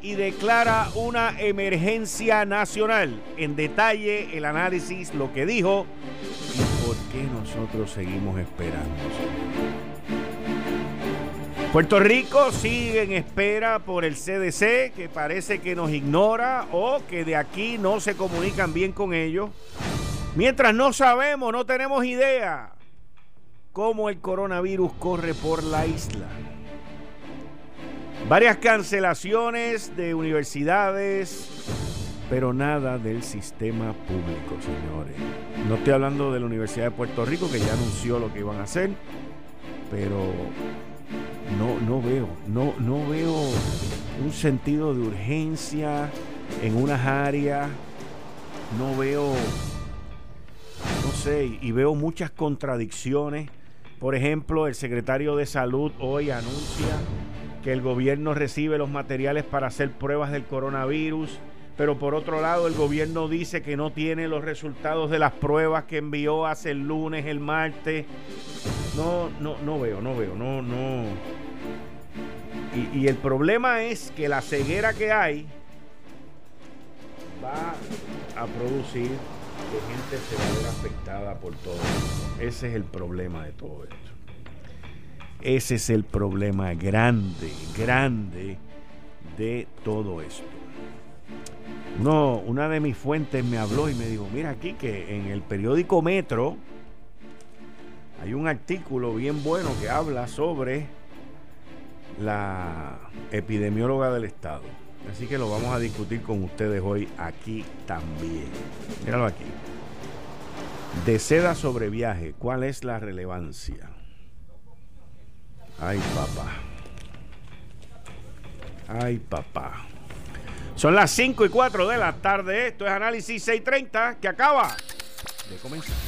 y declara una emergencia nacional. En detalle el análisis, lo que dijo y por qué nosotros seguimos esperando. Puerto Rico sigue en espera por el CDC, que parece que nos ignora o que de aquí no se comunican bien con ellos. Mientras no sabemos, no tenemos idea cómo el coronavirus corre por la isla. Varias cancelaciones de universidades, pero nada del sistema público, señores. No estoy hablando de la Universidad de Puerto Rico, que ya anunció lo que iban a hacer, pero no, no veo, no, no veo un sentido de urgencia en unas áreas, no veo, no sé, y veo muchas contradicciones. Por ejemplo, el secretario de Salud hoy anuncia que el gobierno recibe los materiales para hacer pruebas del coronavirus, pero por otro lado el gobierno dice que no tiene los resultados de las pruebas que envió hace el lunes, el martes. No, no, no veo, no veo, no, no. Y, y el problema es que la ceguera que hay va a producir que gente se va a ver afectada por todo. Ese es el problema de todo esto. Ese es el problema grande, grande de todo esto. No, una de mis fuentes me habló y me dijo, mira aquí que en el periódico Metro hay un artículo bien bueno que habla sobre la epidemióloga del Estado. Así que lo vamos a discutir con ustedes hoy aquí también. Míralo aquí. De seda sobre viaje, ¿cuál es la relevancia? Ay, papá. Ay, papá. Son las 5 y 4 de la tarde. Esto es Análisis 630 que acaba de comenzar.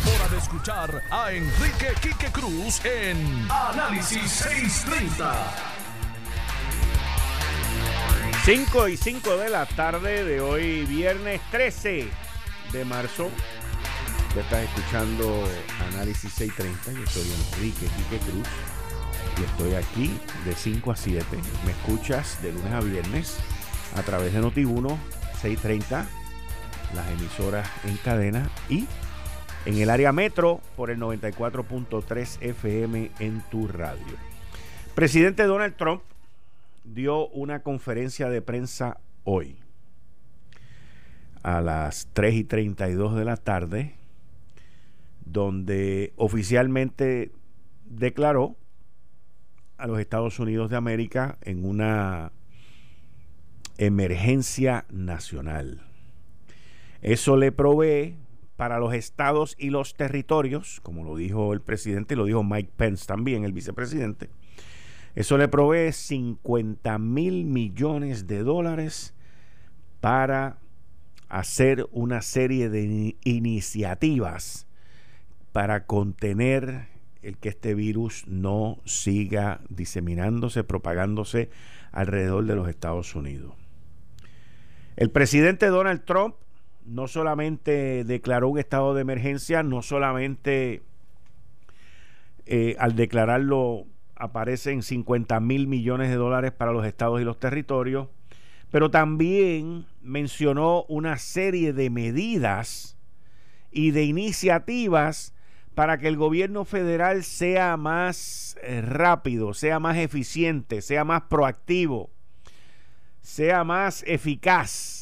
hora de escuchar a Enrique Quique Cruz en Análisis 630. 5 y 5 de la tarde de hoy, viernes 13 de marzo ya estás escuchando Análisis 630. Yo soy Enrique Quique Cruz y estoy aquí de 5 a 7. Me escuchas de lunes a viernes a través de Noti1 630, las emisoras en cadena y en el área metro por el 94.3 FM en tu radio. Presidente Donald Trump dio una conferencia de prensa hoy a las 3 y 32 de la tarde donde oficialmente declaró a los Estados Unidos de América en una emergencia nacional. Eso le provee para los estados y los territorios, como lo dijo el presidente y lo dijo Mike Pence también, el vicepresidente, eso le provee 50 mil millones de dólares para hacer una serie de iniciativas para contener el que este virus no siga diseminándose, propagándose alrededor de los Estados Unidos. El presidente Donald Trump no solamente declaró un estado de emergencia, no solamente eh, al declararlo aparecen 50 mil millones de dólares para los estados y los territorios, pero también mencionó una serie de medidas y de iniciativas para que el gobierno federal sea más eh, rápido, sea más eficiente, sea más proactivo, sea más eficaz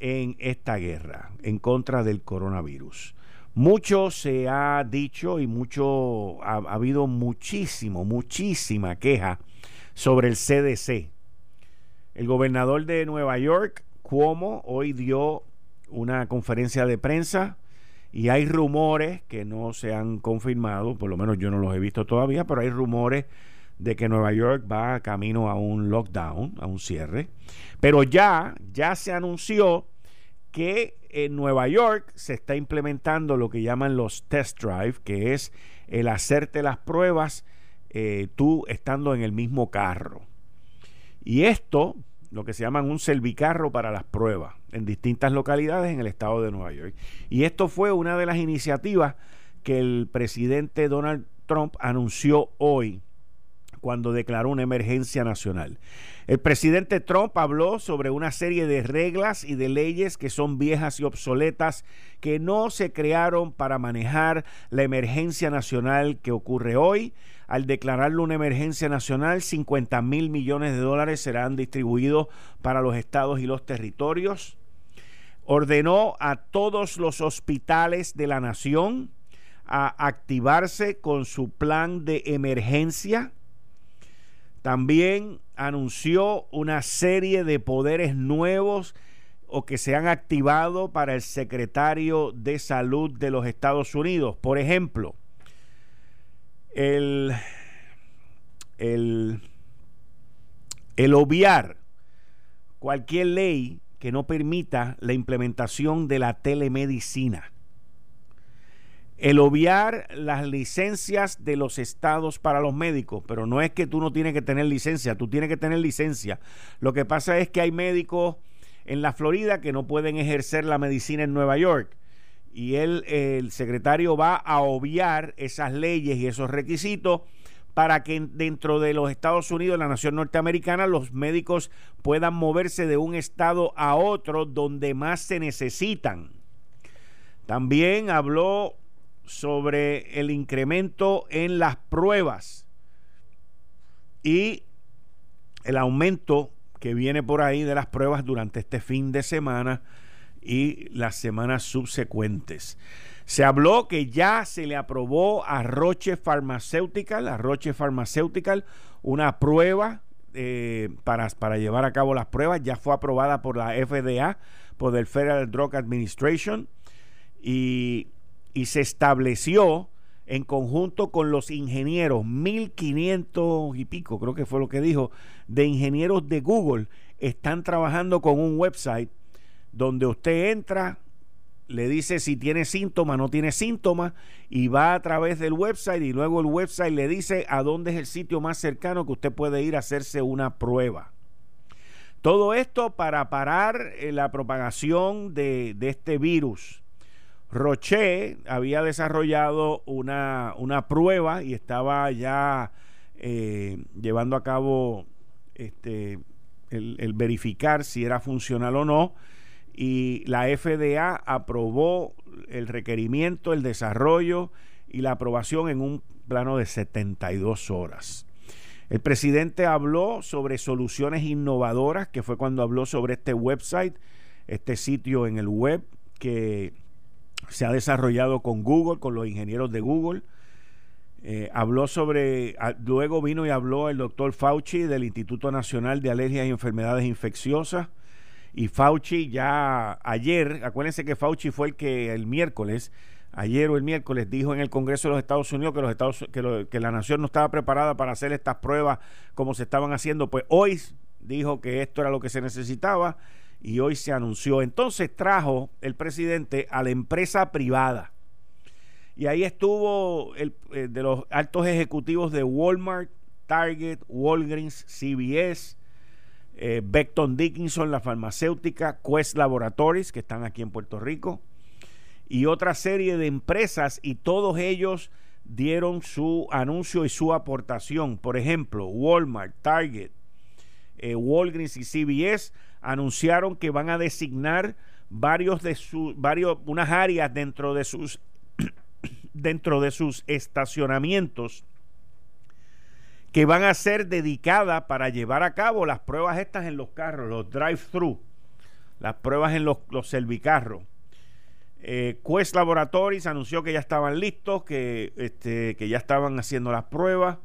en esta guerra en contra del coronavirus. Mucho se ha dicho y mucho ha, ha habido muchísimo, muchísima queja sobre el CDC. El gobernador de Nueva York, Cuomo, hoy dio una conferencia de prensa y hay rumores que no se han confirmado, por lo menos yo no los he visto todavía, pero hay rumores de que Nueva York va camino a un lockdown, a un cierre. Pero ya, ya se anunció que en Nueva York se está implementando lo que llaman los test drive, que es el hacerte las pruebas eh, tú estando en el mismo carro. Y esto, lo que se llaman un servicarro para las pruebas en distintas localidades en el estado de Nueva York. Y esto fue una de las iniciativas que el presidente Donald Trump anunció hoy cuando declaró una emergencia nacional. El presidente Trump habló sobre una serie de reglas y de leyes que son viejas y obsoletas que no se crearon para manejar la emergencia nacional que ocurre hoy. Al declararlo una emergencia nacional, 50 mil millones de dólares serán distribuidos para los estados y los territorios. Ordenó a todos los hospitales de la nación a activarse con su plan de emergencia también anunció una serie de poderes nuevos o que se han activado para el secretario de salud de los Estados Unidos. Por ejemplo, el, el, el obviar cualquier ley que no permita la implementación de la telemedicina el obviar las licencias de los estados para los médicos, pero no es que tú no tienes que tener licencia, tú tienes que tener licencia. Lo que pasa es que hay médicos en la Florida que no pueden ejercer la medicina en Nueva York. Y él, el secretario va a obviar esas leyes y esos requisitos para que dentro de los Estados Unidos, la nación norteamericana, los médicos puedan moverse de un estado a otro donde más se necesitan. También habló sobre el incremento en las pruebas y el aumento que viene por ahí de las pruebas durante este fin de semana y las semanas subsecuentes. Se habló que ya se le aprobó a Roche Pharmaceutical, a Roche una prueba eh, para, para llevar a cabo las pruebas. Ya fue aprobada por la FDA, por el Federal Drug Administration. Y y se estableció en conjunto con los ingenieros, 1500 y pico, creo que fue lo que dijo, de ingenieros de Google, están trabajando con un website donde usted entra, le dice si tiene síntomas, no tiene síntomas, y va a través del website y luego el website le dice a dónde es el sitio más cercano que usted puede ir a hacerse una prueba. Todo esto para parar eh, la propagación de, de este virus Roche había desarrollado una, prueba y estaba ya eh, llevando a cabo este, el, verificar si era funcional o no y la FDA aprobó el requerimiento, el desarrollo y la aprobación en un plano de 72 horas. El presidente habló sobre soluciones innovadoras, que fue cuando habló sobre este website, este sitio en el web que se ha desarrollado con Google, con los ingenieros de Google. Eh, habló sobre, luego vino y habló el doctor Fauci del Instituto Nacional de Alergias y Enfermedades Infecciosas. Y Fauci ya ayer, acuérdense que Fauci fue el que el miércoles, ayer o el miércoles, dijo en el Congreso de los Estados Unidos que, los Estados, que la nación no estaba preparada para hacer estas pruebas como se estaban haciendo. Pues hoy dijo que esto era lo que se necesitaba y hoy se anunció. Entonces trajo el presidente a la empresa privada. Y ahí estuvo el, eh, de los altos ejecutivos de Walmart, Target, Walgreens, CVS, eh, Beckton Dickinson, la farmacéutica, Quest Laboratories, que están aquí en Puerto Rico, y otra serie de empresas, y todos ellos dieron su anuncio y su aportación. Por ejemplo, Walmart, Target, eh, Walgreens y CVS anunciaron que van a designar varios de sus varios unas áreas dentro de sus dentro de sus estacionamientos que van a ser dedicadas para llevar a cabo las pruebas estas en los carros, los drive-thru. las pruebas en los, los cervicarros. Eh, Quest Laboratories anunció que ya estaban listos, que, este, que ya estaban haciendo las pruebas.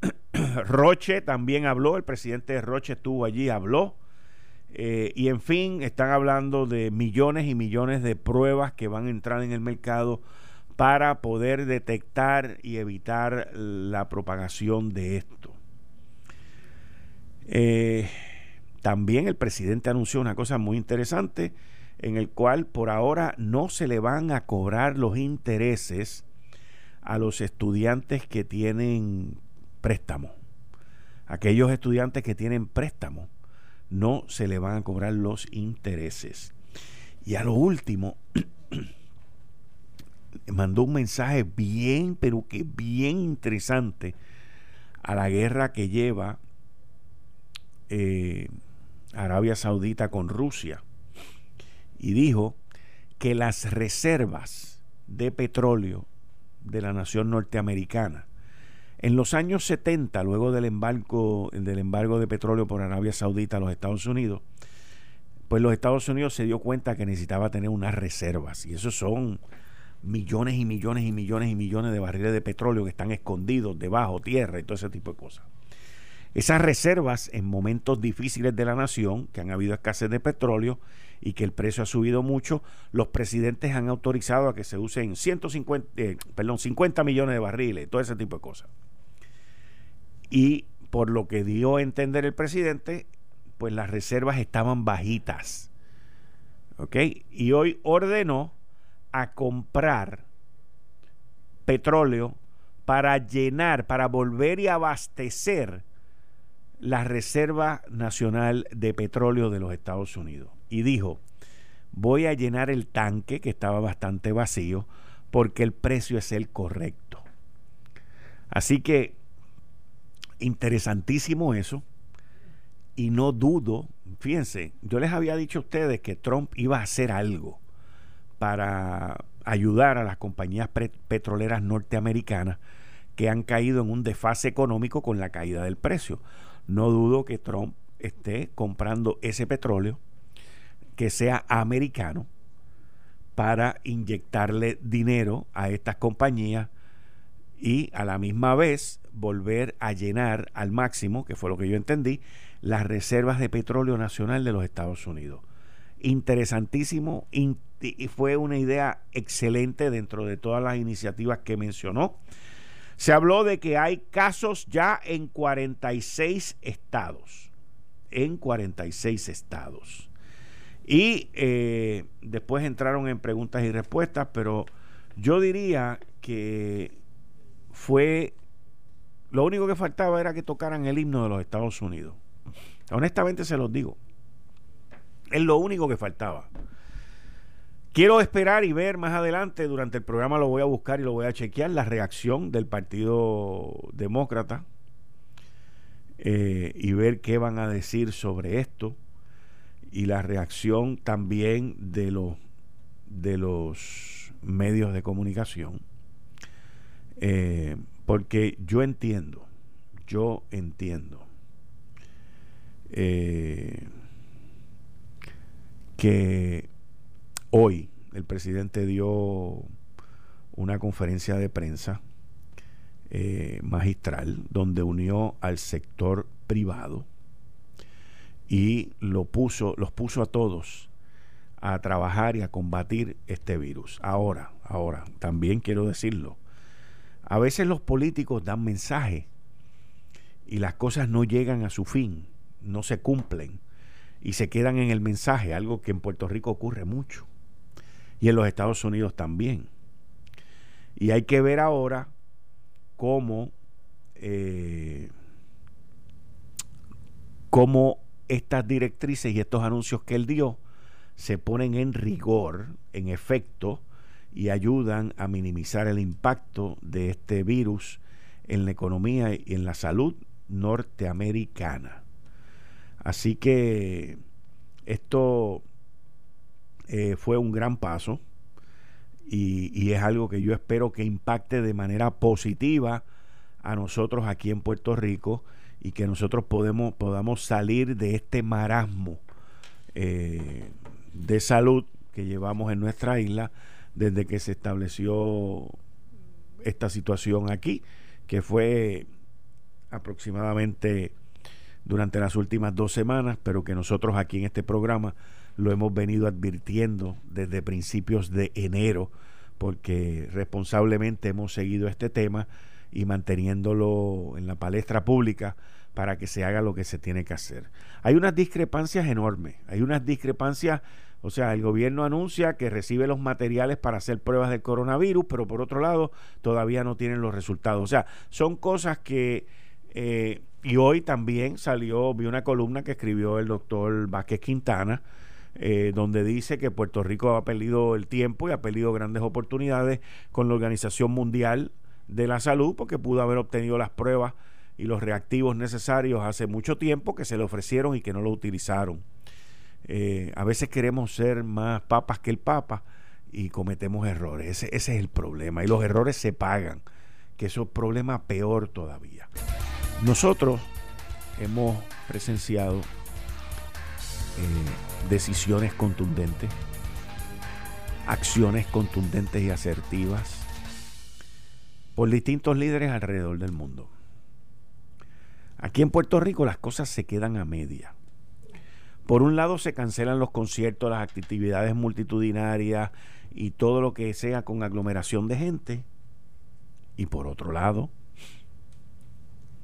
Roche también habló, el presidente de Roche estuvo allí, habló. Eh, y en fin, están hablando de millones y millones de pruebas que van a entrar en el mercado para poder detectar y evitar la propagación de esto. Eh, también el presidente anunció una cosa muy interesante en el cual por ahora no se le van a cobrar los intereses a los estudiantes que tienen préstamo. Aquellos estudiantes que tienen préstamo no se le van a cobrar los intereses. Y a lo último, mandó un mensaje bien, pero que bien interesante a la guerra que lleva eh, Arabia Saudita con Rusia. Y dijo que las reservas de petróleo de la nación norteamericana en los años 70, luego del embargo, del embargo de petróleo por Arabia Saudita a los Estados Unidos, pues los Estados Unidos se dio cuenta que necesitaba tener unas reservas. Y esos son millones y millones y millones y millones de barriles de petróleo que están escondidos debajo, tierra y todo ese tipo de cosas. Esas reservas en momentos difíciles de la nación, que han habido escasez de petróleo y que el precio ha subido mucho, los presidentes han autorizado a que se usen 150, eh, perdón, 50 millones de barriles, todo ese tipo de cosas. Y por lo que dio a entender el presidente, pues las reservas estaban bajitas. ¿Ok? Y hoy ordenó a comprar petróleo para llenar, para volver y abastecer la Reserva Nacional de Petróleo de los Estados Unidos. Y dijo, voy a llenar el tanque que estaba bastante vacío porque el precio es el correcto. Así que interesantísimo eso. Y no dudo, fíjense, yo les había dicho a ustedes que Trump iba a hacer algo para ayudar a las compañías petroleras norteamericanas que han caído en un desfase económico con la caída del precio. No dudo que Trump esté comprando ese petróleo que sea americano para inyectarle dinero a estas compañías y a la misma vez volver a llenar al máximo, que fue lo que yo entendí, las reservas de petróleo nacional de los Estados Unidos. Interesantísimo y fue una idea excelente dentro de todas las iniciativas que mencionó. Se habló de que hay casos ya en 46 estados. En 46 estados. Y eh, después entraron en preguntas y respuestas, pero yo diría que fue lo único que faltaba era que tocaran el himno de los Estados Unidos. Honestamente se los digo. Es lo único que faltaba. Quiero esperar y ver más adelante, durante el programa lo voy a buscar y lo voy a chequear, la reacción del Partido Demócrata eh, y ver qué van a decir sobre esto y la reacción también de los, de los medios de comunicación. Eh, porque yo entiendo, yo entiendo eh, que hoy el presidente dio una conferencia de prensa eh, magistral donde unió al sector privado y lo puso, los puso a todos a trabajar y a combatir este virus. Ahora, ahora, también quiero decirlo, a veces los políticos dan mensajes y las cosas no llegan a su fin, no se cumplen y se quedan en el mensaje, algo que en Puerto Rico ocurre mucho y en los Estados Unidos también. Y hay que ver ahora cómo, eh, cómo estas directrices y estos anuncios que él dio se ponen en rigor, en efecto, y ayudan a minimizar el impacto de este virus en la economía y en la salud norteamericana. Así que esto eh, fue un gran paso y, es algo que yo espero que impacte de manera positiva a nosotros aquí en Puerto Rico y que nosotros podamos salir de este marasmo eh, de salud que llevamos en nuestra isla desde que se estableció esta situación aquí, que fue aproximadamente durante las últimas dos semanas, pero que nosotros aquí en este programa lo hemos venido advirtiendo desde principios de enero, porque responsablemente hemos seguido este tema y manteniéndolo en la palestra pública para que se haga lo que se tiene que hacer. Hay unas discrepancias enormes, hay unas discrepancias, o sea, el gobierno anuncia que recibe los materiales para hacer pruebas del coronavirus, pero por otro lado todavía no tienen los resultados. O sea, son cosas que... Eh, y hoy también salió, vi una columna que escribió el doctor Vázquez Quintana, eh, donde dice que Puerto Rico ha perdido el tiempo y ha perdido grandes oportunidades con la Organización Mundial de la Salud, porque pudo haber obtenido las pruebas y los reactivos necesarios hace mucho tiempo que se le ofrecieron y que no lo utilizaron. Eh, a veces queremos ser más papas que el papa y cometemos errores. Ese, es el problema. Y los errores se pagan, que es un problema peor todavía. Nosotros hemos presenciado eh, decisiones contundentes, acciones contundentes y asertivas por distintos líderes alrededor del mundo. Aquí en Puerto Rico las cosas se quedan a media. Por un lado se cancelan los conciertos, las actividades multitudinarias y todo lo que sea con aglomeración de gente. Y por otro lado,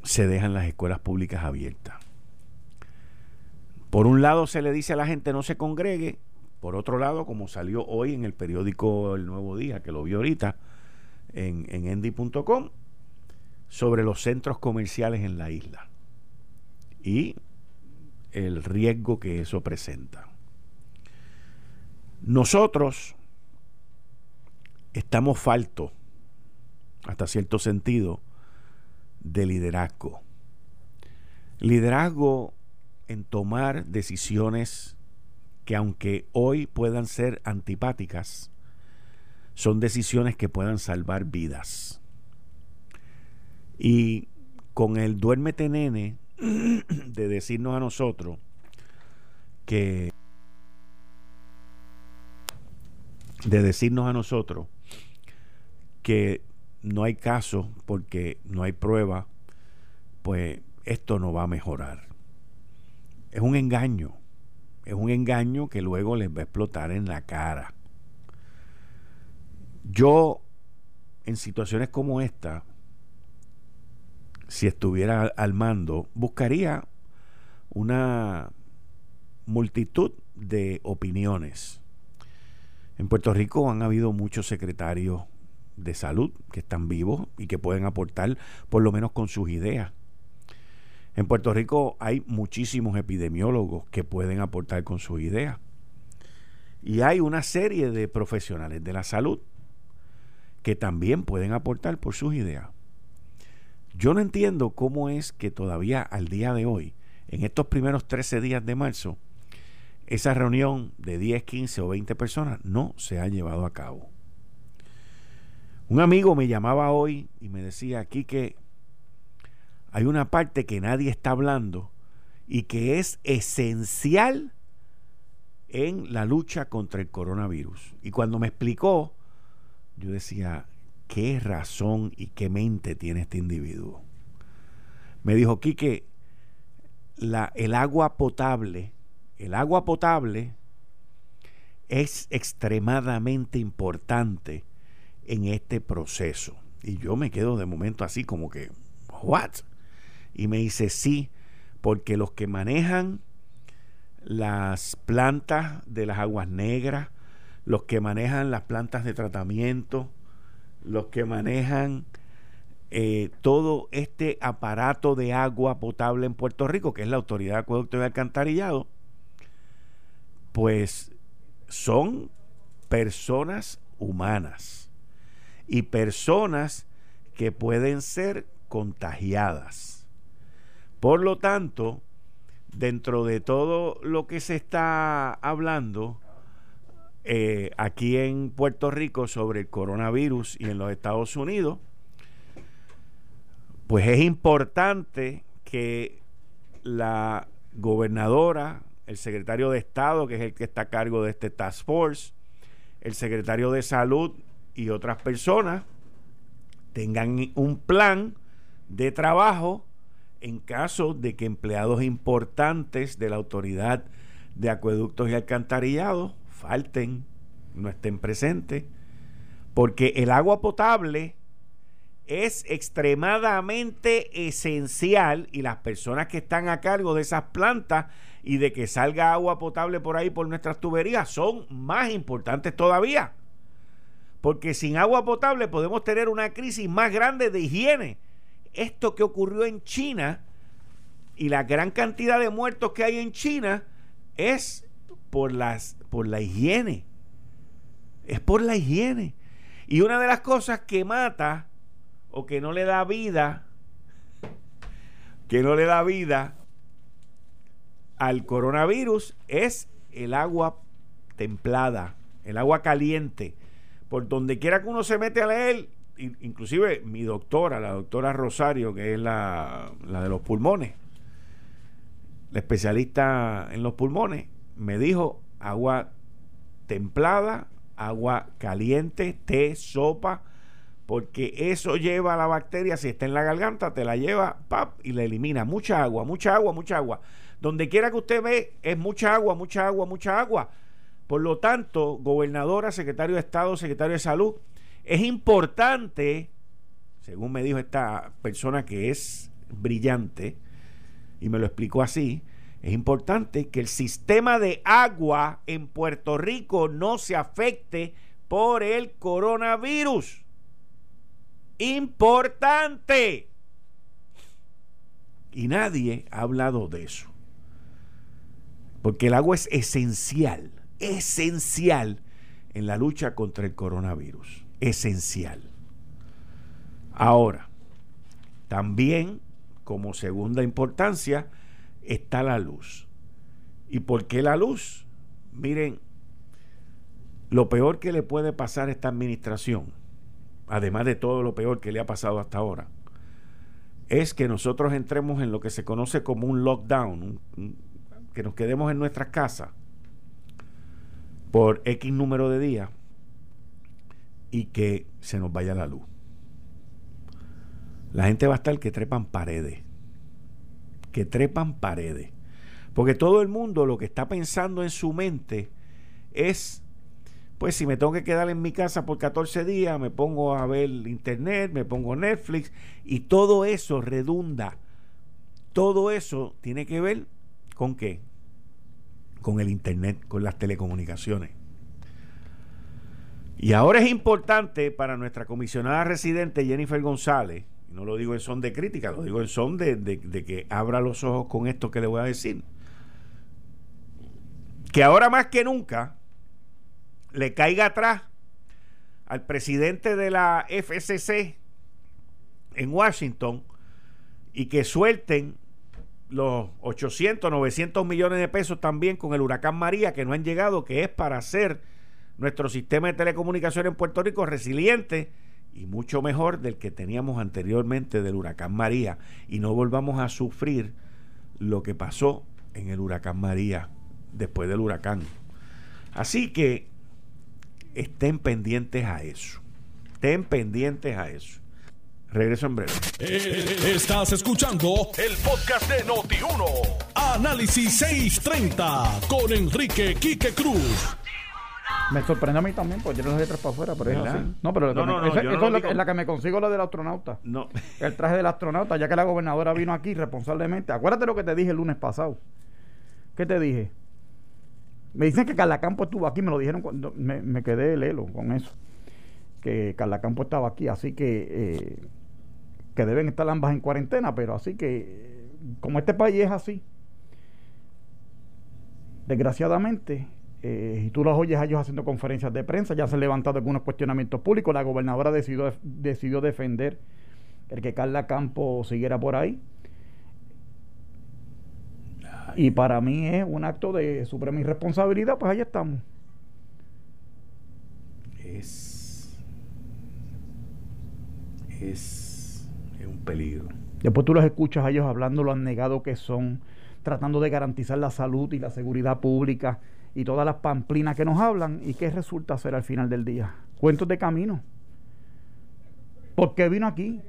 se dejan las escuelas públicas abiertas. Por un lado se le dice a la gente no se congregue, por otro lado, como salió hoy en el periódico El Nuevo Día, que lo vi ahorita en, en sobre los centros comerciales en la isla y el riesgo que eso presenta. Nosotros estamos faltos, hasta cierto sentido, de liderazgo. Liderazgo en tomar decisiones que aunque hoy puedan ser antipáticas, son decisiones que puedan salvar vidas. Y con el duérmete nene de decirnos a nosotros que de decirnos a nosotros que no hay caso porque no hay prueba, pues esto no va a mejorar. Es un engaño, es un engaño que luego les va a explotar en la cara. Yo, en situaciones como esta, si estuviera al mando, buscaría una multitud de opiniones. En Puerto Rico han habido muchos secretarios de salud que están vivos y que pueden aportar por lo menos con sus ideas. En Puerto Rico hay muchísimos epidemiólogos que pueden aportar con sus ideas. Y hay una serie de profesionales de la salud que también pueden aportar por sus ideas. Yo no entiendo cómo es que todavía al día de hoy, en estos primeros 13 días de marzo, esa reunión de 10, 15 o 20 personas no se ha llevado a cabo. Un amigo me llamaba hoy y me decía aquí que hay una parte que nadie está hablando y que es esencial en la lucha contra el coronavirus. Y cuando me explicó, yo decía, ¿qué razón y qué mente tiene este individuo? Me dijo, Quique, el agua potable, el agua potable es extremadamente importante en este proceso. Y yo me quedo de momento así como que, ¿what? Y me dice, sí, porque los que manejan las plantas de las aguas negras, los que manejan las plantas de tratamiento, los que manejan eh, todo este aparato de agua potable en Puerto Rico, que es la Autoridad de Acueducto y Alcantarillado, pues son personas humanas y personas que pueden ser contagiadas. Por lo tanto, dentro de todo lo que se está hablando eh, aquí en Puerto Rico sobre el coronavirus y en los Estados Unidos, pues es importante que la gobernadora el secretario de Estado, que es el que está a cargo de este Task Force, el secretario de Salud y otras personas tengan un plan de trabajo en caso de que empleados importantes de la autoridad de acueductos y alcantarillados falten, no estén presentes, porque el agua potable es extremadamente esencial y las personas que están a cargo de esas plantas y de que salga agua potable por ahí por nuestras tuberías son más importantes todavía. Porque sin agua potable podemos tener una crisis más grande de higiene. Esto que ocurrió en China y la gran cantidad de muertos que hay en China es por, las, por la higiene. Es por la higiene. Y una de las cosas que mata o que no le da vida, que no le da vida al coronavirus es el agua templada, el agua caliente. Por donde quiera que uno se mete a leer, inclusive mi doctora, la doctora Rosario, que es la, la de los pulmones, la especialista en los pulmones, me dijo agua templada, agua caliente, té, sopa, porque eso lleva a la bacteria, si está en la garganta, te la lleva pap, y la elimina. Mucha agua, mucha agua, mucha agua. Donde quiera que usted ve, es mucha agua, mucha agua, mucha agua. Por lo tanto, gobernadora, secretario de Estado, secretario de Salud, es importante, según me dijo esta persona que es brillante, y me lo explicó así, es importante que el sistema de agua en Puerto Rico no se afecte por el coronavirus. Importante. Y nadie ha hablado de eso. Porque el agua es esencial, esencial en la lucha contra el coronavirus. Esencial. Ahora, también como segunda importancia está la luz. ¿Y por qué la luz? Miren, lo peor que le puede pasar a esta administración, además de todo lo peor que le ha pasado hasta ahora, es que nosotros entremos en lo que se conoce como un lockdown, que nos quedemos en nuestras casas por X número de días y que se nos vaya la luz. La gente va a estar que trepan paredes, que trepan paredes. Porque todo el mundo lo que está pensando en su mente es, pues si me tengo que quedar en mi casa por 14 días, me pongo a ver internet, me pongo Netflix y todo eso redunda. Todo eso tiene que ver con qué? con el Internet, con las telecomunicaciones. Y ahora es importante para nuestra comisionada residente Jennifer González, no lo digo en son de crítica, lo digo en son de, que abra los ojos con esto que le voy a decir, que ahora más que nunca le caiga atrás al presidente de la FCC en Washington y que suelten los 800, 900 millones de pesos también con el huracán María que no han llegado, que es para hacer nuestro sistema de telecomunicaciones en Puerto Rico resiliente y mucho mejor del que teníamos anteriormente del huracán María y no volvamos a sufrir lo que pasó en el huracán María después del huracán. Así que estén pendientes a eso. Estén pendientes a eso. Regreso en breve. Eh, estás escuchando el podcast de Noti1. Análisis 630 con Enrique Quique Cruz. Me sorprendió a mí también, porque yo las letras para afuera, pero es así. No, pero no, no, esa, es, la, que me consigo lo del astronauta. No. El traje del astronauta, ya que la gobernadora vino aquí responsablemente. Acuérdate lo que te dije el lunes pasado. ¿Qué te dije? Me dicen que Carla Campo estuvo aquí, me lo dijeron cuando me, me quedé lelo con eso. Que Carla Campo estaba aquí, así que eh, que deben estar ambas en cuarentena, pero así que, como este país es así, desgraciadamente, eh, y tú los oyes a ellos haciendo conferencias de prensa, ya se han levantado algunos cuestionamientos públicos, la gobernadora decidió, decidió defender el que Carla Campo siguiera por ahí. Y para mí es un acto de suprema irresponsabilidad, pues ahí estamos. Es. Es un peligro. Después tú los escuchas a ellos hablando lo han negado que son, tratando de garantizar la salud y la seguridad pública y todas las pamplinas que nos hablan. ¿Y qué resulta ser al final del día? Cuentos de camino. ¿Por qué vino aquí?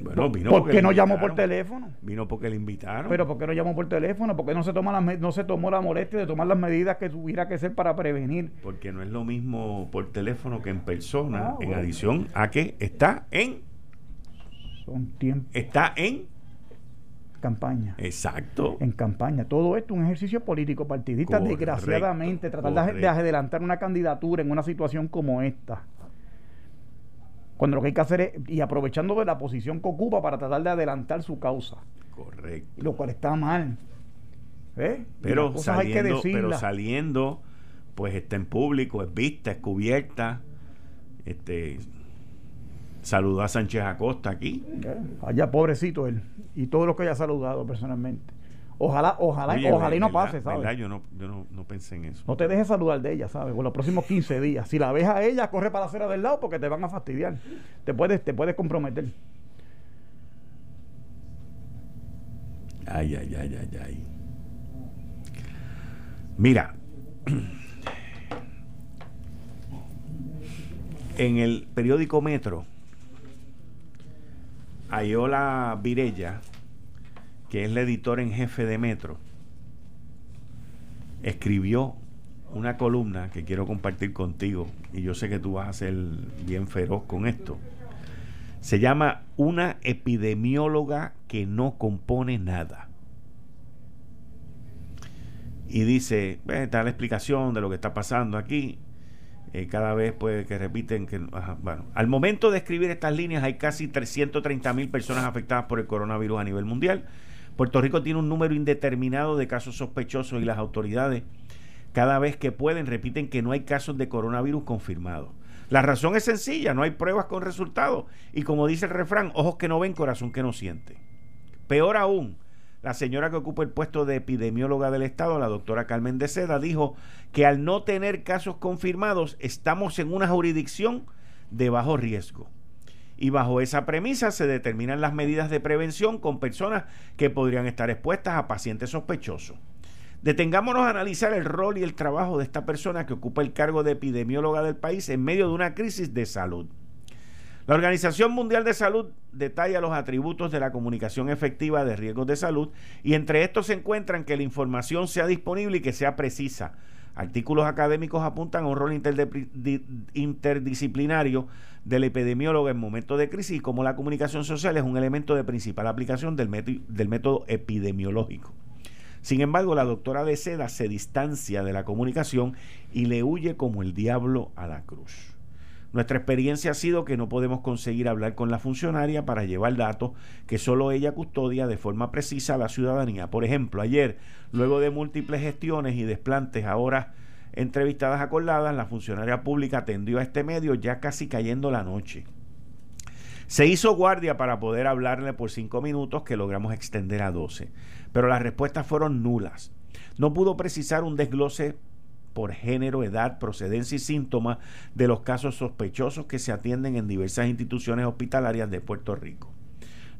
Bueno, vino ¿Por qué no llamó por teléfono? Vino porque le invitaron. Pero ¿por qué no llamó por teléfono? ¿Por qué no se, toma las, no se tomó la molestia de tomar las medidas que tuviera que ser para prevenir? Porque no es lo mismo por teléfono que en persona, ah, en adición a que está en... Son tiempos. Está en... Campaña. Exacto. En campaña. Todo esto es un ejercicio político partidista. desgraciadamente, tratar de adelantar una candidatura en una situación como esta cuando lo que hay que hacer es, y aprovechando de la posición que ocupa para tratar de adelantar su causa. Correcto. Lo cual está mal. ¿Eh? Pero saliendo, pero saliendo, pues está en público, es vista, es cubierta. Este saludó a Sánchez Acosta aquí. Allá pobrecito él. Y todo lo que haya saludado personalmente. Ojalá, ojalá, ojalá y no pase, ¿sabes? Yo, no, yo no, no, pensé en eso. No te dejes saludar de ella, ¿sabes? Por los próximos 15 días. Si la ves a ella, corre para la acera del lado porque te van a fastidiar. Te puedes, te puedes comprometer. Ay, ay, ay, ay, ay. Mira. En el periódico Metro, Ayola Virella que es la editora en jefe de Metro, escribió una columna que quiero compartir contigo y yo sé que tú vas a ser bien feroz con esto. Se llama Una epidemióloga que no compone nada. Y dice, está la explicación de lo que está pasando aquí. Eh, cada vez pues que repiten que bueno al momento de escribir estas líneas hay casi 330 mil personas afectadas por el coronavirus a nivel mundial Puerto Rico tiene un número indeterminado de casos sospechosos y las autoridades cada vez que pueden repiten que no hay casos de coronavirus confirmados. La razón es sencilla, no hay pruebas con resultados. Y como dice el refrán, ojos que no ven, corazón que no siente. Peor aún, la señora que ocupa el puesto de epidemióloga del Estado, la doctora Carmen de Seda, dijo que al no tener casos confirmados estamos en una jurisdicción de bajo riesgo y bajo esa premisa se determinan las medidas de prevención con personas que podrían estar expuestas a pacientes sospechosos. Detengámonos a analizar el rol y el trabajo de esta persona que ocupa el cargo de epidemióloga del país en medio de una crisis de salud. La Organización Mundial de Salud detalla los atributos de la comunicación efectiva de riesgos de salud y entre estos se encuentran que la información sea disponible y que sea precisa, Artículos académicos apuntan a un rol interdisciplinario del epidemiólogo en momentos de crisis y cómo la comunicación social es un elemento de principal aplicación del, del método epidemiológico. Sin embargo, la doctora de Seda se distancia de la comunicación y le huye como el diablo a la cruz. Nuestra experiencia ha sido que no podemos conseguir hablar con la funcionaria para llevar datos que solo ella custodia de forma precisa a la ciudadanía. Por ejemplo, ayer, luego de múltiples gestiones y desplantes ahora entrevistadas acordadas, la funcionaria pública atendió a este medio ya casi cayendo la noche. Se hizo guardia para poder hablarle por cinco minutos que logramos extender a doce, pero las respuestas fueron nulas. No pudo precisar un desglose por género, edad, procedencia y síntomas de los casos sospechosos que se atienden en diversas instituciones hospitalarias de Puerto Rico.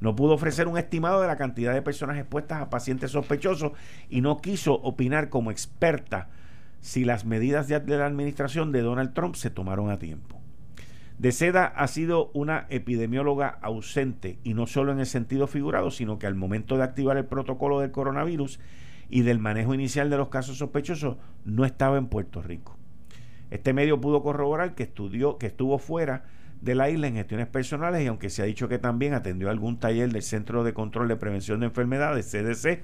No pudo ofrecer un estimado de la cantidad de personas expuestas a pacientes sospechosos y no quiso opinar como experta si las medidas de la administración de Donald Trump se tomaron a tiempo. De Seda ha sido una epidemióloga ausente y no solo en el sentido figurado, sino que al momento de activar el protocolo del coronavirus y del manejo inicial de los casos sospechosos no estaba en Puerto Rico. Este medio pudo corroborar que estudió, que estuvo fuera de la isla en gestiones personales y aunque se ha dicho que también atendió algún taller del Centro de Control de Prevención de Enfermedades, CDC,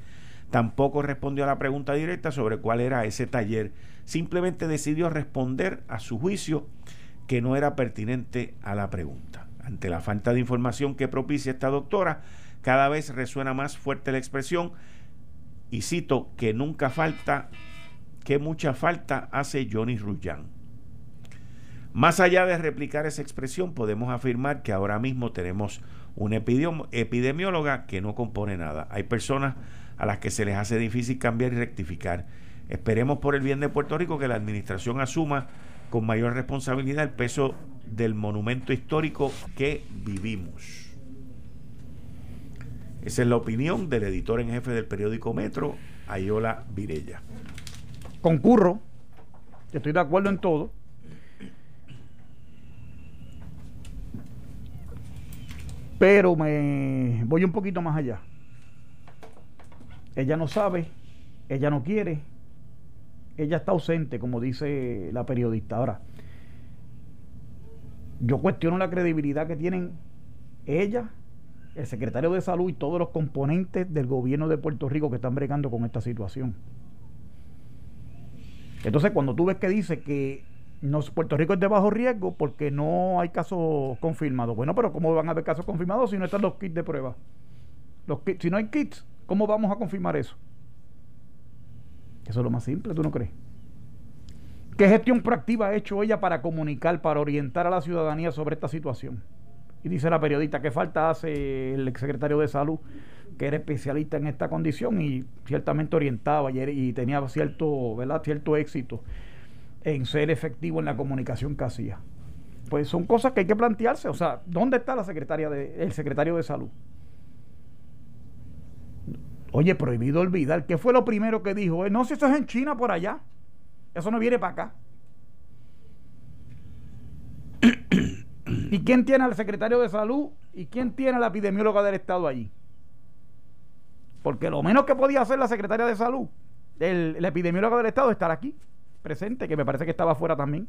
tampoco respondió a la pregunta directa sobre cuál era ese taller. Simplemente decidió responder a su juicio que no era pertinente a la pregunta. Ante la falta de información que propicia esta doctora, cada vez resuena más fuerte la expresión y cito que nunca falta, que mucha falta hace Johnny Rullán. Más allá de replicar esa expresión, podemos afirmar que ahora mismo tenemos una epidemióloga que no compone nada. Hay personas a las que se les hace difícil cambiar y rectificar. Esperemos por el bien de Puerto Rico que la administración asuma con mayor responsabilidad el peso del monumento histórico que vivimos. Esa es la opinión del editor en jefe del periódico Metro, Ayola Virella. Concurro, estoy de acuerdo en todo. Pero me voy un poquito más allá. Ella no sabe, ella no quiere, ella está ausente, como dice la periodista. Ahora, yo cuestiono la credibilidad que tienen ella, el secretario de salud y todos los componentes del gobierno de Puerto Rico que están bregando con esta situación. Entonces, cuando tú ves que dice que Puerto Rico es de bajo riesgo porque no hay casos confirmados. Bueno, pero ¿cómo van a haber casos confirmados si no están los kits de prueba? Los si no hay kits, ¿cómo vamos a confirmar eso? Eso es lo más simple, ¿tú no crees? ¿Qué gestión proactiva ha hecho ella para comunicar, para orientar a la ciudadanía sobre esta situación? Y dice la periodista, ¿qué falta hace el exsecretario de Salud, que era especialista en esta condición y ciertamente orientaba y, tenía cierto, cierto éxito en ser efectivo en la comunicación que hacía? Pues son cosas que hay que plantearse. O sea, ¿dónde está la secretaria el secretario de Salud? Oye, prohibido olvidar. ¿Qué fue lo primero que dijo? No, si eso es en China por allá. Eso no viene para acá. ¿Y quién tiene al secretario de salud? ¿Y quién tiene a la epidemióloga del Estado allí? Porque lo menos que podía hacer la secretaria de salud, el, la epidemióloga del Estado, es estar aquí, presente, que me parece que estaba afuera también.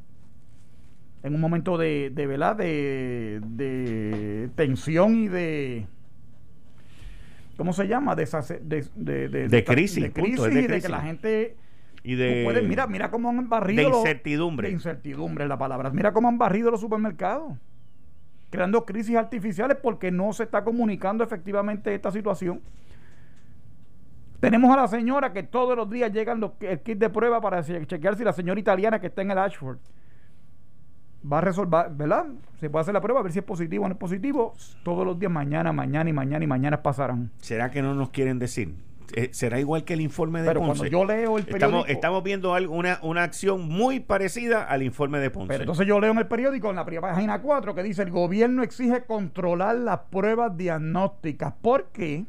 En un momento de, de ¿verdad? De, de tensión y de ¿cómo se llama? De, de, de, de crisis. De crisis, y de que la gente... Y de... mira, mira cómo han barrido... De incertidumbre. de incertidumbre la palabra. Mira cómo han barrido los supermercados. Creando crisis artificiales porque no se está comunicando efectivamente esta situación. Tenemos a la señora que todos los días llegan los, el kit de prueba para chequear si la señora italiana que está en el Ashford va a resolver, ¿verdad? Se puede hacer la prueba, a ver si es positivo o no es positivo. Todos los días, mañana, mañana y mañana y mañana pasarán. ¿Será que no nos quieren decir? Eh, ¿Será igual que el informe de Pero cuando yo leo el periódico... Estamos, estamos viendo algo, una, una acción muy parecida al informe de Ponce. Pero entonces yo leo en el periódico, en la primera página 4, que dice el gobierno exige controlar las pruebas diagnósticas. ¿Por qué?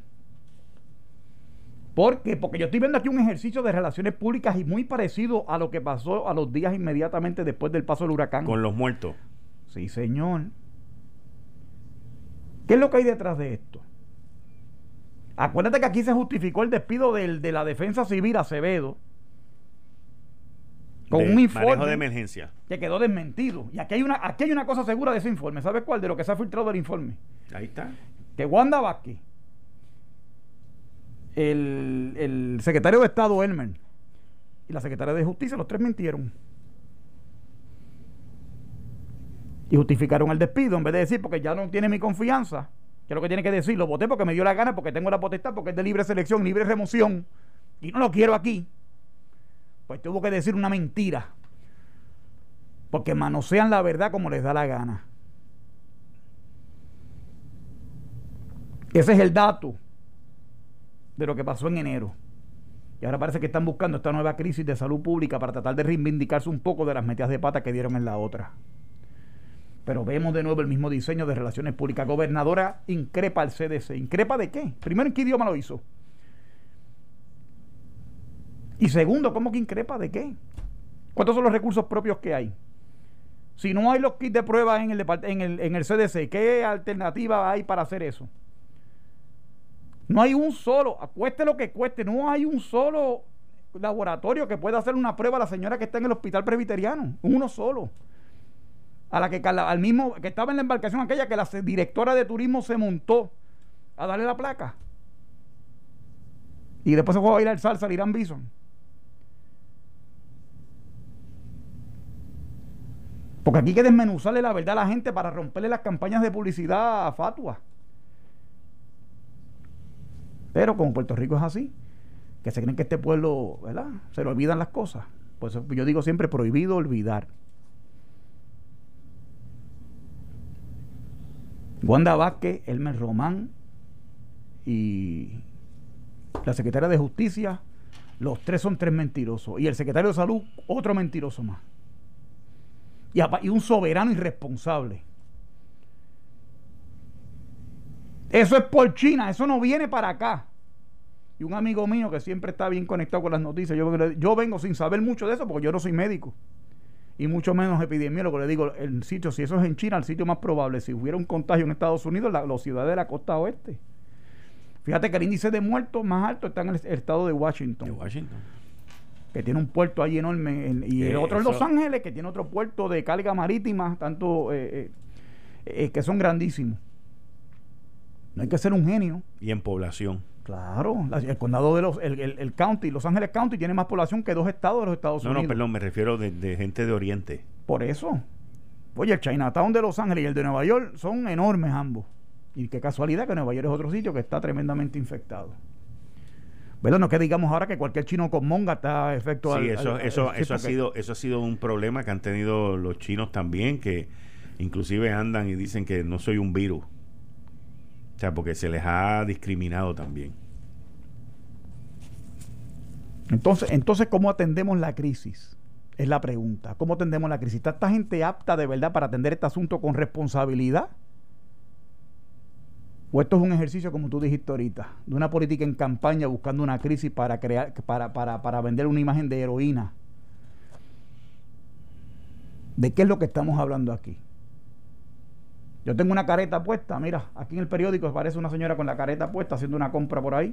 ¿Por qué? Porque yo estoy viendo aquí un ejercicio de relaciones públicas y muy parecido a lo que pasó a los días inmediatamente después del paso del huracán. Con los muertos. Sí, señor. ¿Qué es lo que hay detrás de esto? Acuérdate que aquí se justificó el despido del, de la defensa civil Acevedo con un informe de emergencia que quedó desmentido. Y aquí hay una aquí hay una cosa segura de ese informe. ¿Sabes cuál? De lo que se ha filtrado del informe. Ahí está. Que Wanda Vázquez el, secretario de Estado, Elmer, y la secretaria de Justicia, los tres mintieron. Y justificaron el despido en vez de decir, porque ya no tiene mi confianza, que lo que tiene que decir, lo voté porque me dio la gana, porque tengo la potestad, porque es de libre selección, libre remoción, y no lo quiero aquí. Pues tuvo que decir una mentira. Porque manosean la verdad como les da la gana. Ese es el dato de lo que pasó en enero. Y ahora parece que están buscando esta nueva crisis de salud pública para tratar de reivindicarse un poco de las metidas de pata que dieron en la otra. Pero vemos de nuevo el mismo diseño de relaciones públicas. Gobernadora increpa al CDC. ¿Increpa de qué? Primero, ¿en qué idioma lo hizo? Y segundo, ¿cómo que increpa de qué? ¿Cuántos son los recursos propios que hay? Si no hay los kits de pruebas en el, en el, en el CDC, ¿qué alternativa hay para hacer eso? No hay un solo, cueste lo que cueste, no hay un solo laboratorio que pueda hacer una prueba a la señora que está en el hospital presbiteriano, uno solo. A la que al mismo que estaba en la embarcación aquella que la directora de turismo se montó a darle la placa. Y después se fue a bailar salsa al Irán Bison. Porque aquí hay que desmenuzarle la verdad a la gente para romperle las campañas de publicidad a fatua. Pero como Puerto Rico es así, que se creen que este pueblo, ¿verdad? Se le olvidan las cosas. Pues yo digo siempre prohibido olvidar. Wanda Vázquez, Elmer Román y la secretaria de Justicia, los tres son tres mentirosos. Y el secretario de Salud, otro mentiroso más. Y, un soberano irresponsable. Eso es por China, eso no viene para acá. Y un amigo mío que siempre está bien conectado con las noticias, yo vengo sin saber mucho de eso porque yo no soy médico y mucho menos epidemiólogo. Le digo, el sitio, si eso es en China, el sitio más probable, si hubiera un contagio en Estados Unidos, la, las ciudades de la costa oeste. Fíjate que el índice de muertos más alto está en el, estado de Washington. De Washington. Que tiene un puerto ahí enorme. y el otro en Los Ángeles, que tiene otro puerto de carga marítima, tanto eh, eh, eh, que son grandísimos. No hay que ser un genio. Y en población. Claro, el condado de los, el, el, county, Los Ángeles County tiene más población que dos estados de los Estados Unidos. No, no, perdón, me refiero de, gente de Oriente. Por eso. Oye, el Chinatown de Los Ángeles y el de Nueva York son enormes ambos. Y qué casualidad que Nueva York es otro sitio que está tremendamente infectado. Bueno, no que digamos ahora que cualquier chino con monga está efecto Sí, eso, eso, eso, ha sido, eso ha sido un problema que han tenido los chinos también, que inclusive andan y dicen que no soy un virus. O sea, porque se les ha discriminado también. Entonces, entonces ¿cómo atendemos la crisis? Es la pregunta. ¿Cómo atendemos la crisis? ¿Está esta gente apta de verdad para atender este asunto con responsabilidad? ¿O esto es un ejercicio, como tú dijiste ahorita, de una política en campaña buscando una crisis para, crear, para, para, para vender una imagen de heroína? ¿De qué es lo que estamos hablando aquí? Yo tengo una careta puesta, mira, aquí en el periódico aparece una señora con la careta puesta haciendo una compra por ahí.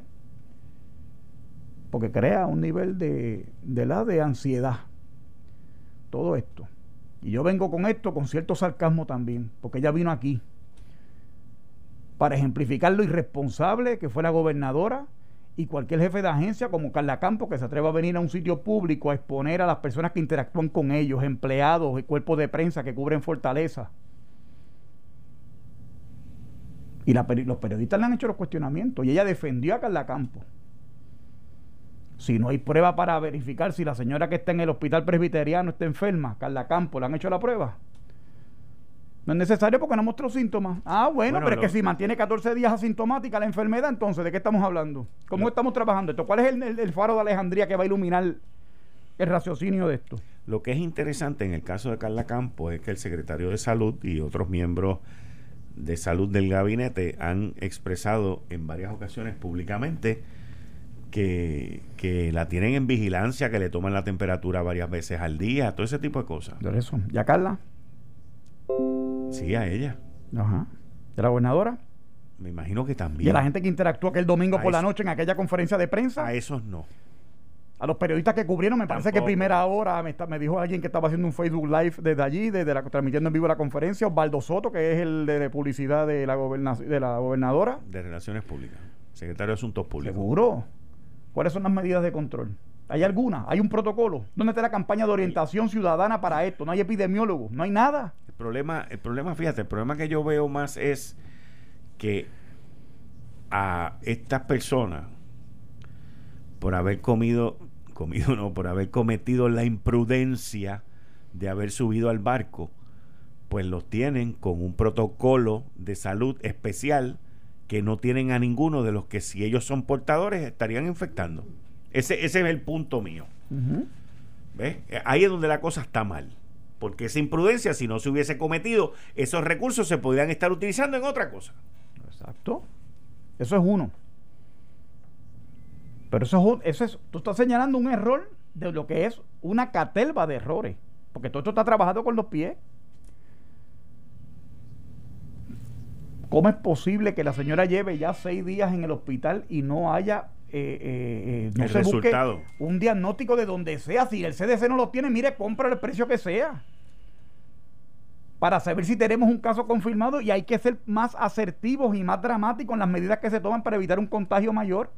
Porque crea un nivel de, de la de ansiedad. Todo esto. Y yo vengo con esto con cierto sarcasmo también, porque ella vino aquí para ejemplificar lo irresponsable que fue la gobernadora y cualquier jefe de agencia como Carla Campos que se atreva a venir a un sitio público a exponer a las personas que interactúan con ellos, empleados y cuerpos de prensa que cubren Fortaleza y los periodistas le han hecho los cuestionamientos y ella defendió a Carla Campos. Si no hay prueba para verificar si la señora que está en el hospital presbiteriano está enferma, Carla Campos, ¿le han hecho la prueba? No es necesario porque no mostró síntomas. Ah, bueno, pero es que si mantiene 14 días asintomática la enfermedad, entonces, ¿de qué estamos hablando? ¿Cómo estamos trabajando esto? ¿Cuál es el, faro de Alejandría que va a iluminar el raciocinio de esto? Lo que es interesante en el caso de Carla Campos es que el secretario de Salud y otros miembros de salud del gabinete han expresado en varias ocasiones públicamente que, la tienen en vigilancia, que le toman la temperatura varias veces al día, todo ese tipo de cosas. ¿De eso? ¿Ya Carla? Sí, a ella. Ajá. ¿De la gobernadora? Me imagino que también. ¿Y a la gente que interactuó aquel domingo por la noche en aquella conferencia de prensa? A esos no a los periodistas que cubrieron, me parece que primera hora me, me, dijo alguien que estaba haciendo un Facebook Live desde allí, desde la, transmitiendo en vivo la conferencia, Osvaldo Soto, que es el de, publicidad de la, de la gobernadora. De Relaciones Públicas, secretario de Asuntos Públicos. Seguro. ¿Cuáles son las medidas de control? ¿Hay alguna? ¿Hay un protocolo? ¿Dónde está la campaña de orientación ciudadana para esto? No hay epidemiólogos, no hay nada. El problema, el problema, fíjate, el problema que yo veo más es que a estas personas, por haber comido comido no, por haber cometido la imprudencia de haber subido al barco, pues los tienen con un protocolo de salud especial que no tienen a ninguno de los que si ellos son portadores estarían infectando. Ese, ese es el punto mío. ¿Ves? Ahí es donde la cosa está mal. Porque esa imprudencia, si no se hubiese cometido, esos recursos se podrían estar utilizando en otra cosa. Exacto. Eso es uno. Pero eso es, eso es, tú estás señalando un error de lo que es una catelba de errores. Porque todo esto está trabajado con los pies. ¿Cómo es posible que la señora lleve ya seis días en el hospital y no haya eh, eh, eh, no se resultado. un diagnóstico de donde sea? Si el CDC no lo tiene, mire, compra el precio que sea. Para saber si tenemos un caso confirmado y hay que ser más asertivos y más dramáticos en las medidas que se toman para evitar un contagio mayor.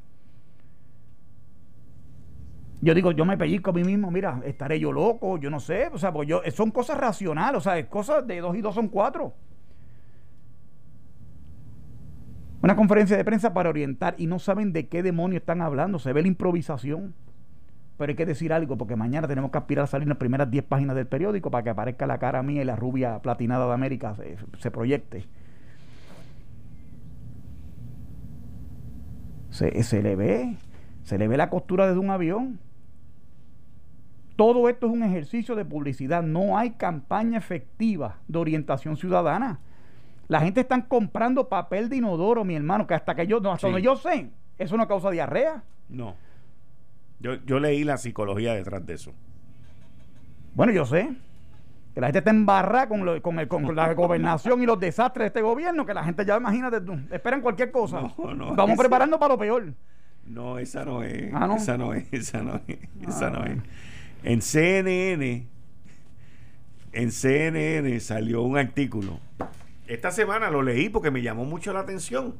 Yo digo, yo me pellizco a mí mismo, mira, estaré yo loco, yo no sé, o sea, pues yo, son cosas racionales, o sea, cosas de dos y dos son cuatro. Una conferencia de prensa para orientar y no saben de qué demonio están hablando, se ve la improvisación. Pero hay que decir algo, porque mañana tenemos que aspirar a salir en las primeras 10 páginas del periódico para que aparezca la cara mía y la rubia platinada de América se, se proyecte. Se, se le ve, se le ve la costura desde un avión. Todo esto es un ejercicio de publicidad. No hay campaña efectiva de orientación ciudadana. La gente está comprando papel de inodoro, mi hermano, que hasta que yo, no, hasta donde yo sé, eso no causa diarrea. No. Yo, yo leí la psicología detrás de eso. Bueno, yo sé. Que la gente está embarrada con, con, el, con la gobernación y los desastres de este gobierno, que la gente ya, imagínate esperan cualquier cosa. No, no, Vamos preparando para lo peor. No, esa no es. Ah, esa no es, esa no es, esa no es. En CNN, en CNN salió un artículo. Esta semana lo leí porque me llamó mucho la atención.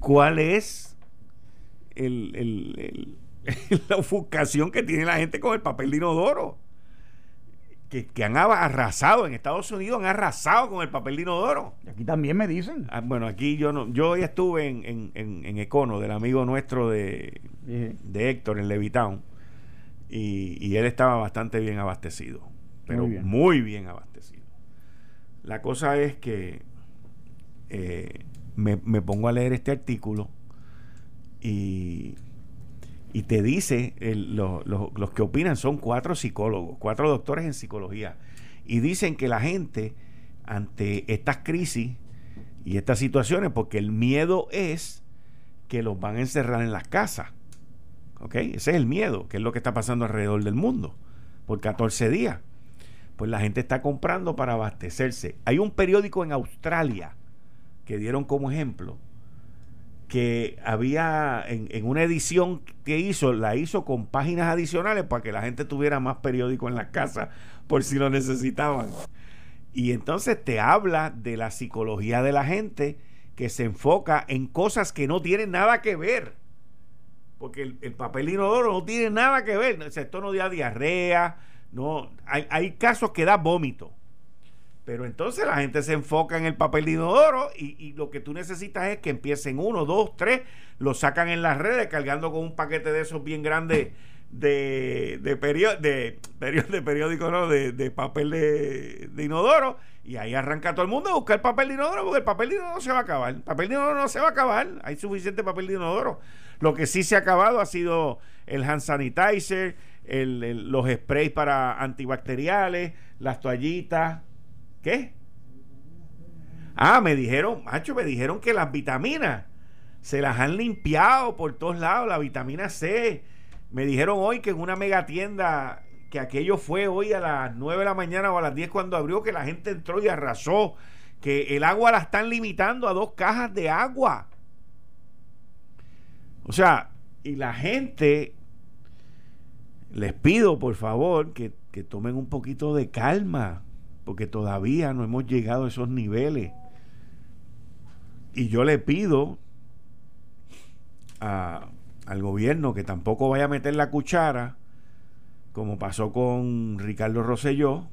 ¿Cuál es el, el, la ofuscación que tiene la gente con el papel de inodoro? que, han arrasado en Estados Unidos, han arrasado con el papel de inodoro. Y aquí también me dicen. Ah, bueno, aquí yo no, yo hoy estuve en, en, Econo, del amigo nuestro de, de Héctor en Levitown, y, él estaba bastante bien abastecido, pero muy bien, abastecido. La cosa es que eh, me, me pongo a leer este artículo y y te dice, los que opinan son cuatro psicólogos, cuatro doctores en psicología, y dicen que la gente ante estas crisis y estas situaciones, porque el miedo es que los van a encerrar en las casas. ¿Ok? Ese es el miedo, que es lo que está pasando alrededor del mundo, por 14 días. Pues la gente está comprando para abastecerse. Hay un periódico en Australia que dieron como ejemplo que había en, una edición que hizo, la hizo con páginas adicionales para que la gente tuviera más periódico en la casa por si lo necesitaban. Y entonces te habla de la psicología de la gente que se enfoca en cosas que no tienen nada que ver. Porque el, el papel inodoro no tiene nada que ver. Esto no da diarrea. No, hay, casos que da vómito pero entonces la gente se enfoca en el papel inodoro y, lo que tú necesitas es que empiecen uno, dos, tres, lo sacan en las redes cargando con un paquete de esos bien grandes de, de, de, periódico, de, papel de, inodoro y ahí arranca todo el mundo a buscar papel de inodoro porque el papel de inodoro no se va a acabar. El papel inodoro no se va a acabar. Hay suficiente papel de inodoro. Lo que sí se ha acabado ha sido el hand sanitizer, los sprays para antibacteriales, las toallitas ¿Qué? Ah, me dijeron, macho, me dijeron que las vitaminas se las han limpiado por todos lados, la vitamina C. Me dijeron hoy que en una mega tienda, que aquello fue hoy a las 9 de la mañana o a las 10 cuando abrió, que la gente entró y arrasó, que el agua la están limitando a dos cajas de agua. O sea, y la gente, les pido por favor que, que tomen un poquito de calma porque todavía no hemos llegado a esos niveles. Y yo le pido al gobierno que tampoco vaya a meter la cuchara, como pasó con Ricardo Rosselló,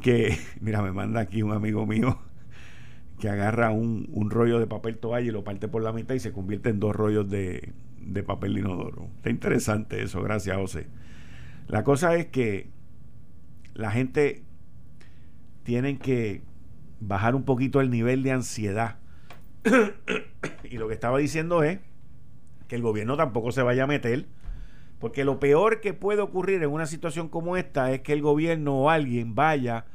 que, mira, me manda aquí un amigo mío que agarra un, rollo de papel toalla y lo parte por la mitad y se convierte en dos rollos de, de papel inodoro. Está interesante eso, gracias José. La cosa es que la gente tiene que bajar un poquito el nivel de ansiedad. y lo que estaba diciendo es que el gobierno tampoco se vaya a meter, porque lo peor que puede ocurrir en una situación como esta es que el gobierno o alguien vaya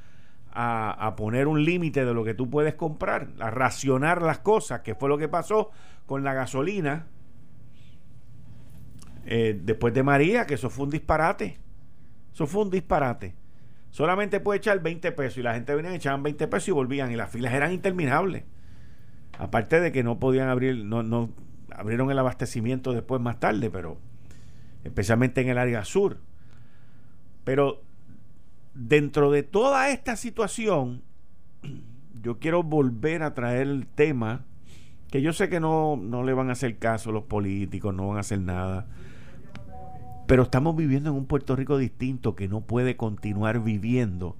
a, poner un límite de lo que tú puedes comprar, a racionar las cosas, que fue lo que pasó con la gasolina eh, después de María, que eso fue un disparate. Eso fue un disparate solamente puede echar 20 pesos y la gente venía y echaban 20 pesos y volvían y las filas eran interminables. Aparte de que no podían abrir, no, no abrieron el abastecimiento después más tarde, pero especialmente en el área sur. Pero dentro de toda esta situación, yo quiero volver a traer el tema que yo sé que no, no le van a hacer caso los políticos, no van a hacer nada pero estamos viviendo en un Puerto Rico distinto que no puede continuar viviendo,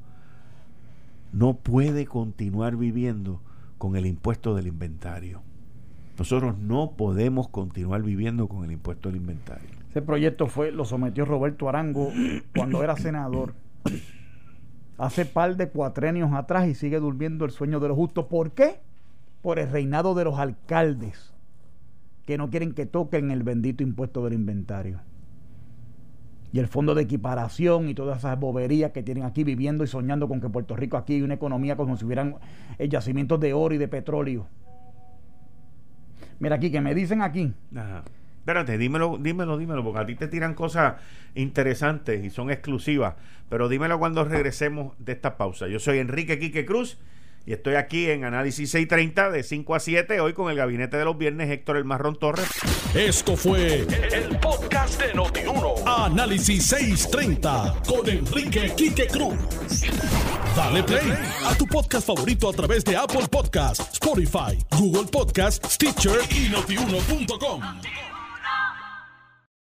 no puede continuar viviendo con el impuesto del inventario. Nosotros no podemos continuar viviendo con el impuesto del inventario. Ese proyecto fue, lo sometió Roberto Arango cuando era senador. Hace par de cuatrenios atrás y sigue durmiendo el sueño de los justos. ¿Por qué? Por el reinado de los alcaldes que no quieren que toquen el bendito impuesto del inventario. y el fondo de equiparación y todas esas boberías que tienen aquí viviendo y soñando con que Puerto Rico aquí hay una economía como si hubieran eh, yacimientos de oro y de petróleo. Mira aquí, que me dicen aquí. Ajá. Espérate, dímelo, dímelo, dímelo, porque a ti te tiran cosas interesantes y son exclusivas. Pero dímelo cuando regresemos de esta pausa. Yo soy Enrique Quique Cruz y estoy aquí en Análisis 630 de 5 a 7, hoy con el gabinete de los viernes, Héctor El Marrón Torres. Esto fue el, podcast de Notiuno. Análisis 630 con Enrique Quique Cruz. Dale play a tu podcast favorito a través de Apple Podcasts, Spotify, Google Podcasts, Stitcher y notiuno.com.